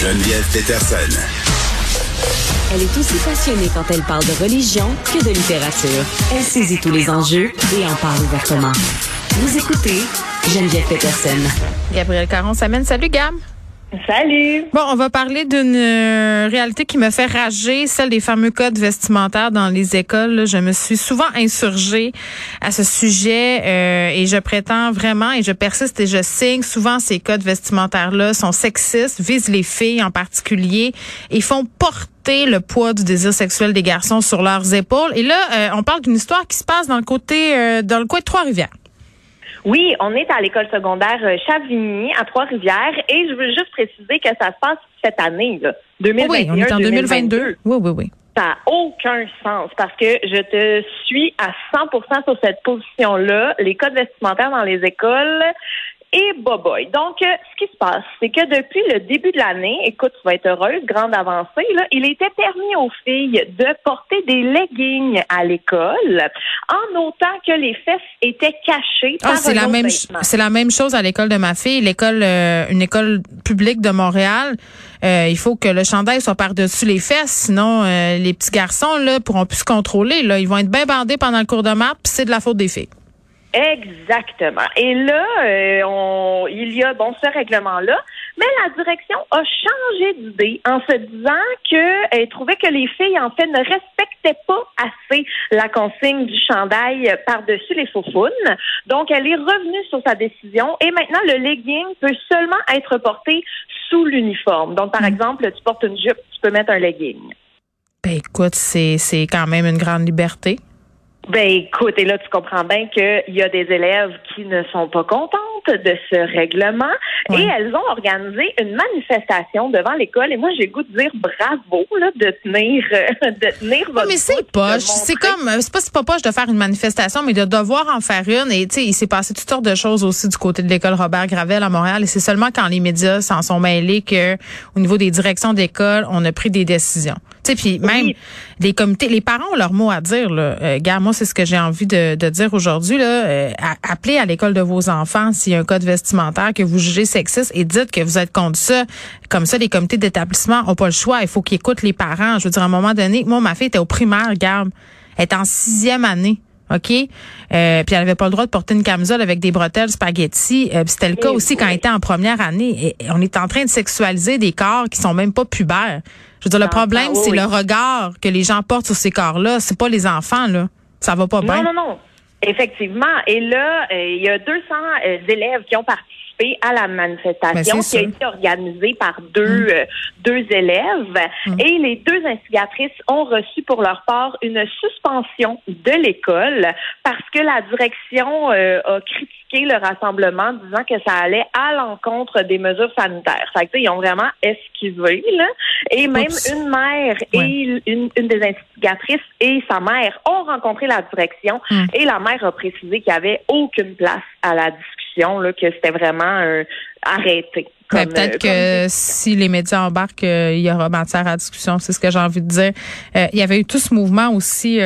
Geneviève Peterson. Elle est aussi passionnée quand elle parle de religion que de littérature. Elle saisit tous les enjeux et en parle ouvertement. Vous écoutez Geneviève Peterson. Gabriel Caron s'amène. Salut, Gab. Salut. Bon, on va parler d'une euh, réalité qui me fait rager, celle des fameux codes vestimentaires dans les écoles. Je me suis souvent insurgée à ce sujet euh, et je prétends vraiment et je persiste et je signe. Souvent, ces codes vestimentaires-là sont sexistes, visent les filles en particulier et font porter le poids du désir sexuel des garçons sur leurs épaules. Et là, euh, on parle d'une histoire qui se passe dans le côté, dans le coin de Trois-Rivières. Oui, on est à l'école secondaire euh, Chavigny à Trois-Rivières et je veux juste préciser que ça se passe cette année, là, 2021. oui, on est en 2022. Oui, oui, oui. Ça n'a aucun sens parce que je te suis à 100% sur cette position-là. Les codes vestimentaires dans les écoles, et boboy. Donc, euh, ce qui se passe, c'est que depuis le début de l'année, écoute, tu vas être heureuse, grande avancée, là, il était permis aux filles de porter des leggings à l'école, en autant que les fesses étaient cachées ah, c'est la même c'est la même chose à l'école de ma fille, l'école euh, une école publique de Montréal. Euh, il faut que le chandail soit par-dessus les fesses, sinon les petits garçons là pourront plus se contrôler. Là, ils vont être bien bandés pendant le cours de maths, puis c'est de la faute des filles. Exactement. Et là, euh, on, il y a bon ce règlement-là, mais la direction a changé d'idée en se disant qu'elle trouvait que les filles en fait ne respectaient pas assez la consigne du chandail par-dessus les faufounes. Donc, elle est revenue sur sa décision et maintenant le legging peut seulement être porté sous l'uniforme. Donc, par hmm. exemple, tu portes une jupe, tu peux mettre un legging. Ben écoute, c'est c'est quand même une grande liberté. Ben écoute, et là tu comprends bien qu'il y a des élèves qui ne sont pas contentes de ce règlement. Et elles ont organisé une manifestation devant l'école. Et moi j'ai goût de dire bravo là, de tenir de tenir votre Mais c'est poche, c'est comme c'est pas c'est pas poche de faire une manifestation mais de devoir en faire une. Et tu sais il s'est passé toutes sortes de choses aussi du côté de l'école Robert Gravel à Montréal. Et c'est seulement quand les médias s'en sont mêlés que au niveau des directions d'école, on a pris des décisions. Tu sais puis même les comités les parents ont leur mot à dire là. Euh, gars, moi c'est ce que j'ai envie de, dire aujourd'hui. Là, euh, appelez à l'école de vos enfants s'il y a un code vestimentaire que vous jugez sexiste et dites que vous êtes contre ça. Comme ça, les comités d'établissement ont pas le choix. Il faut qu'ils écoutent les parents. Je veux dire, à un moment donné, moi, ma fille était au primaire, regarde. Elle est en sixième année. OK? Euh, puis elle avait pas le droit de porter une camisole avec des bretelles spaghetti. Euh, c'était le cas aussi quand elle était en première année. Et on est en train de sexualiser des corps qui sont même pas pubères. Je veux dire, le problème, c'est le regard que les gens portent sur ces corps-là. C'est pas les enfants, là. Ça va pas bien. Non, non, non. Effectivement. Et là, euh, il y a 200 euh, élèves qui ont participé à la manifestation ben, qui a été organisée par deux mm. euh, deux élèves mm. et les deux instigatrices ont reçu pour leur part une suspension de l'école parce que la direction a critiqué le rassemblement, disant que ça allait à l'encontre des mesures sanitaires. Fait que, ils ont vraiment esquivé, là. Et même une mère et une, des instigatrices et sa mère ont rencontré la direction hum. et la mère a précisé qu'il n'y avait aucune place à la discussion, que c'était vraiment arrêté. Ben, peut-être euh, que si les médias embarquent, euh, il y aura matière à discussion. C'est ce que j'ai envie de dire. Euh, il y avait eu tout ce mouvement aussi,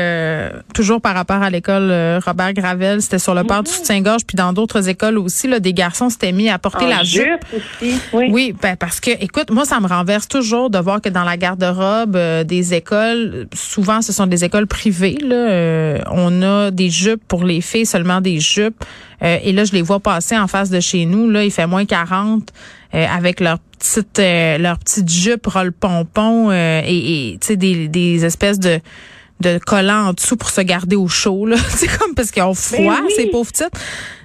toujours par rapport à l'école Robert Gravel. C'était sur le port du mhm. soutien-gorge, puis dans d'autres écoles aussi, là, des garçons s'étaient mis à porter la jupe. aussi, oui. Oui, ben, parce que, écoute, moi, ça me renverse toujours de voir que dans la garde-robe des écoles, souvent, ce sont des écoles privées. Là, on a des jupes pour les filles, seulement des jupes. et là, je les vois passer en face de chez nous. Là, il fait moins 40. Euh, avec leur petite euh, leur petite jupe roll pompon euh, et, tu sais des, des espèces de de collants en dessous pour se garder au chaud là. C'est comme parce qu'ils ont froid ben ces pauvres petites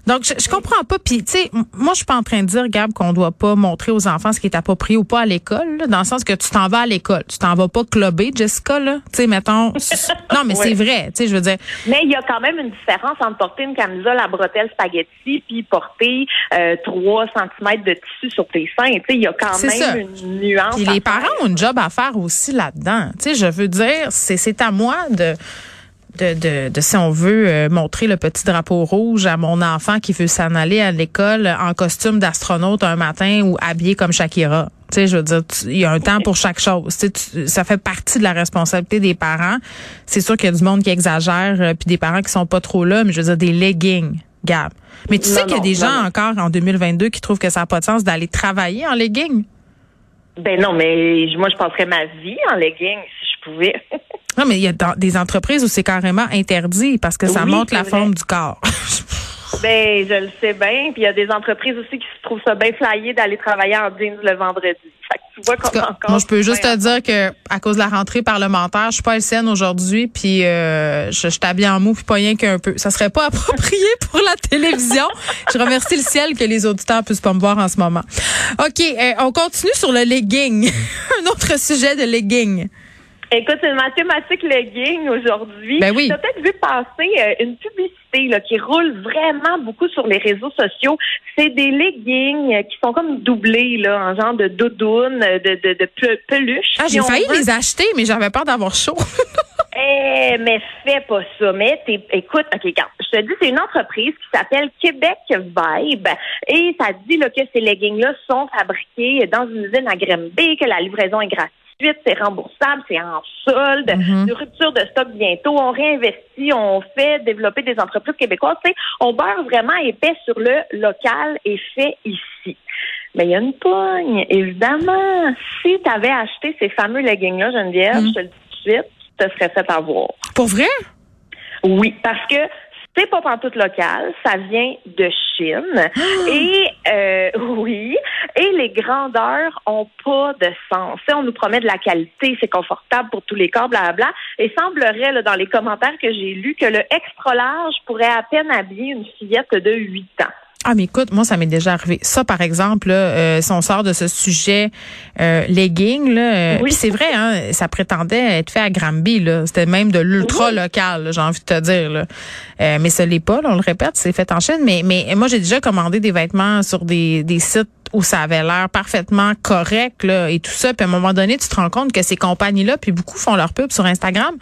donc, je, je comprends pas. Puis, tu sais, moi, je suis pas en train de dire, Gab, qu'on doit pas montrer aux enfants ce qui est approprié ou pas à l'école, dans le sens que tu t'en vas à l'école. Tu t'en vas pas clubber, Jessica, là. Tu sais, mettons. non, mais c'est vrai, tu sais, je veux dire. Mais il y a quand même une différence entre porter une camisole à bretelles spaghetti puis porter euh, 3 cm de tissu sur tes seins. Tu sais, il y a quand même une nuance. Puis les parents ont une job à faire aussi là-dedans. Tu sais, je veux dire, c'est à moi de de, de, si on veut euh, montrer le petit drapeau rouge à mon enfant qui veut s'en aller à l'école en costume d'astronaute un matin ou habillé comme Shakira. Tu sais, je veux dire, il y a un temps pour chaque chose. ça fait partie de la responsabilité des parents. C'est sûr qu'il y a du monde qui exagère, euh, puis des parents qui sont pas trop là, mais je veux dire des leggings, Gab. Mais tu sais qu'il y a des gens encore en 2022 qui trouvent que ça n'a pas de sens d'aller travailler en leggings. Ben non, mais moi, je passerais ma vie en leggings pouvais. non, mais il y a des entreprises où c'est carrément interdit parce que ça montre la forme du corps. ben, je le sais bien. Puis il y a des entreprises aussi qui se trouvent ça bien flyé d'aller travailler en jeans le vendredi. tu vois encore. Moi, je peux juste te dire que à cause de la rentrée parlementaire, je suis pas scène aujourd'hui, puis euh, je, je t'habille en mou, puis pas rien qu'un peu. Ça serait pas approprié pour la télévision. je remercie le ciel que les auditeurs puissent pas me voir en ce moment. OK, euh, on continue sur le legging. Un autre sujet de legging. Écoute, c'est une mathématique legging aujourd'hui. Ben oui. Tu as peut-être vu passer euh, une publicité là, qui roule vraiment beaucoup sur les réseaux sociaux. C'est des leggings qui sont comme doublés là, en genre de doudoune, de, de, de peluche. Ah, j'ai failli les acheter, mais j'avais peur d'avoir chaud. eh, mais fais pas ça. Mais écoute, ok, regarde, je te dis, c'est une entreprise qui s'appelle Québec Vibe et ça dit là, que ces leggings-là sont fabriqués dans une usine à Grimby, que la livraison est gratuite c'est remboursable, c'est en solde, mm de rupture de stock bientôt, on réinvestit, on fait développer des entreprises québécoises, on beurre vraiment épais sur le local et fait ici. Mais il y a une pogne, évidemment. Si tu avais acheté ces fameux leggings-là, Geneviève, mhm. je te le dis tout de suite, tu te serais fait avoir. Pour vrai? Oui, parce que c'est pas tout local, ça vient de Chine. Ah! Et euh, oui, les grandeurs ont pas de sens. on nous promet de la qualité, c'est confortable pour tous les corps, blablabla. Et semblerait là, dans les commentaires que j'ai lus que le extra large pourrait à peine habiller une fillette de 8 ans. Ah, mais écoute, moi, ça m'est déjà arrivé. Ça, par exemple, euh, si on sort de ce sujet euh, legging, là, euh, c'est vrai, hein, ça prétendait être fait à Granby, là. C'était même de l'ultra local, j'ai envie de te dire. Là. Euh, mais ce l'est pas, on le répète, c'est fait en Chine. Mais, mais moi, j'ai déjà commandé des vêtements sur des, des sites où ça avait l'air parfaitement correct là, et tout ça. Puis à un moment donné, tu te rends compte que ces compagnies-là, puis beaucoup font leur pub sur Instagram,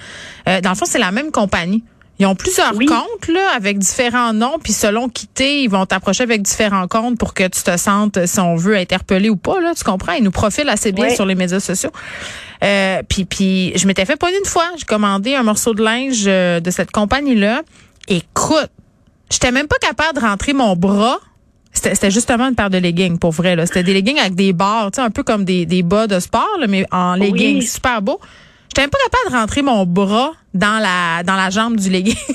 dans le fond, c'est la même compagnie. Ils ont plusieurs comptes là, avec différents noms, puis selon qui t'es, ils vont t'approcher avec différents comptes pour que tu te sentes, si on veut, interpellé ou pas. Là, tu comprends? Ils nous profilent assez bien sur les médias sociaux. Euh, puis, puis je m'étais fait pas une fois. J'ai commandé un morceau de linge euh, de cette compagnie-là. Écoute, j'étais même pas capable de rentrer mon bras. C'était justement une paire de leggings, pour vrai. C'était des leggings avec des barres, un peu comme des, des bas de sport, mais en leggings super beau. J'étais même pas capable de rentrer mon bras dans la dans la jambe du legging.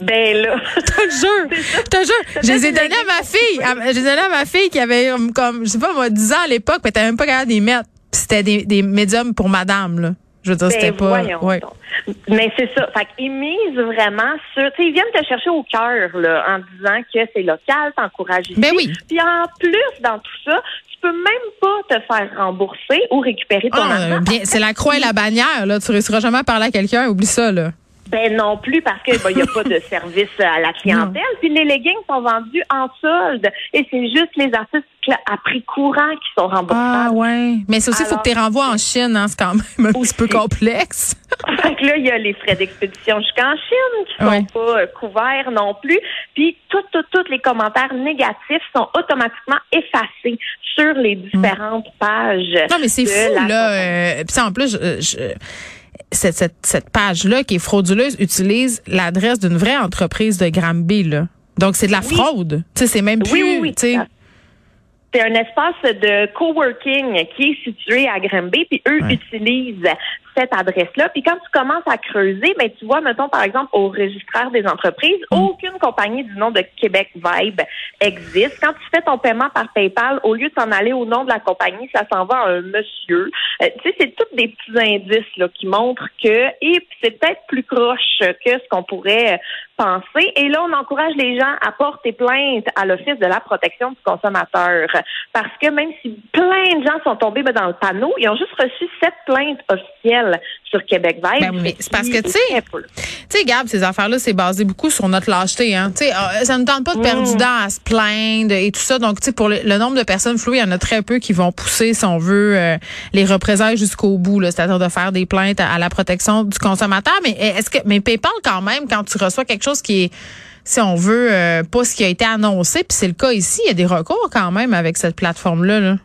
Ben là. Je te jure. Je te jure. Je les ai donnés à ma fille. je les ai donnés à ma fille qui avait comme, je sais pas, moi, 10 ans à l'époque, mais t'avais même pas capable d'y mettre. C'était des, des médiums pour madame, là. Je veux dire, c'était ben, pas. Ouais. Mais c'est ça. Fait qu'ils misent vraiment sur. Tu sais, ils viennent te chercher au cœur, là, en disant que c'est local, t'encourages ici. Ben oui. Puis en plus, dans tout ça, tu peux même pas te faire rembourser ou récupérer ton ah, argent. Bien, c'est la croix et la bannière, là. Tu réussiras jamais à parler à quelqu'un, oublie ça, là. Ben non plus parce qu'il n'y a pas de service à la clientèle. Puis les leggings sont vendus en solde et c'est juste les artistes à prix courant qui sont remboursables. Ah ouais. Mais c'est aussi, il faut que tu les renvoies en Chine, hein, c'est quand même un petit peu complexe. fait là, il y a les frais d'expédition jusqu'en Chine qui sont pas euh, couverts non plus. Puis tous tous les commentaires négatifs sont automatiquement effacés sur les différentes pages. Non, mais c'est fou, là. Euh, puis en plus, je cette, cette, cette page-là qui est frauduleuse utilise l'adresse d'une vraie entreprise de Granby, là. Donc, c'est de la fraude. Tu sais, c'est même plus... Oui, oui, oui. C'est un espace de coworking qui est situé à Granby, puis eux utilisent cette adresse-là. Puis quand tu commences à creuser, ben tu vois, mettons par exemple au registraire des entreprises, mm. aucune compagnie du nom de Québec Vibe existe. Quand tu fais ton paiement par PayPal, au lieu de t'en aller au nom de la compagnie, ça s'en va à un monsieur. Euh, tu sais, c'est tous des petits indices là qui montrent que et c'est peut-être plus proche que ce qu'on pourrait penser. Et là, on encourage les gens à porter plainte à l'Office de la protection du consommateur. Parce que même si plein de gens sont tombés ben, dans le panneau, ils ont juste reçu sept plaintes officielles sur Québec Vibe. Ben c'est parce que, tu sais, tu sais, Gab, ces affaires-là, c'est basé beaucoup sur notre lâcheté. Hein. Tu sais, euh, ça ne tente pas de perdre du mm. temps à se plaindre et tout ça. Donc, tu sais, pour le, nombre de personnes floues, il y en a très peu qui vont pousser, si on veut, euh, les représailles jusqu'au bout, c'est-à-dire de faire des plaintes à, la protection du consommateur. Mais est-ce que, mais PayPal, quand même, quand tu reçois quelque chose qui est si on veut, euh, pas ce qui a été annoncé, puis c'est le cas ici, il y a des recours quand même avec cette plateforme-là. Là.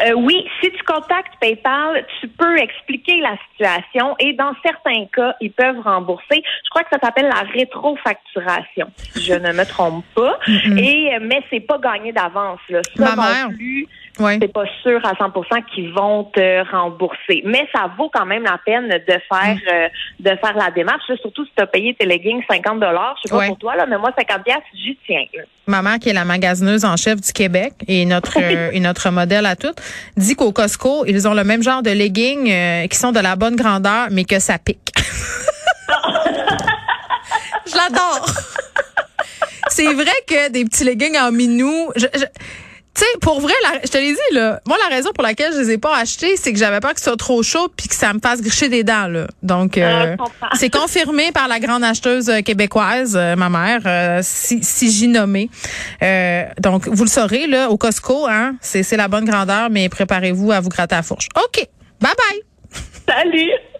Euh, oui, si tu contactes PayPal, tu peux expliquer la situation et dans certains cas, ils peuvent rembourser. Je crois que ça s'appelle la rétrofacturation, je ne me trompe pas. Et mais c'est pas gagné d'avance. Ça Ma mère. plus, c'est pas sûr à 100% qu'ils vont te rembourser. Mais ça vaut quand même la peine de faire mm. euh, de faire la démarche, surtout si tu as payé tes leggings 50 dollars. Je sais pas pour toi là, mais moi 50 pièces, j'y tiens. Maman qui est la magasineuse en chef du Québec et notre euh, et notre modèle à toutes dit qu'au Costco, ils ont le même genre de leggings euh, qui sont de la bonne grandeur mais que ça pique. Je l'adore. c'est vrai que des petits leggings en minou, je, tu sais, pour vrai, je te l'ai dit, là, moi, la raison pour laquelle je les ai pas achetés, c'est que j'avais peur que ce soit trop chaud puis que ça me fasse gricher des dents, là. Donc, euh, c'est confirmé par la grande acheteuse euh, québécoise, euh, ma mère, si, si j'y nommais. donc, vous le saurez, là, au Costco, hein, c'est la bonne grandeur, mais préparez-vous à vous gratter la fourche. OK. Bye bye. Salut.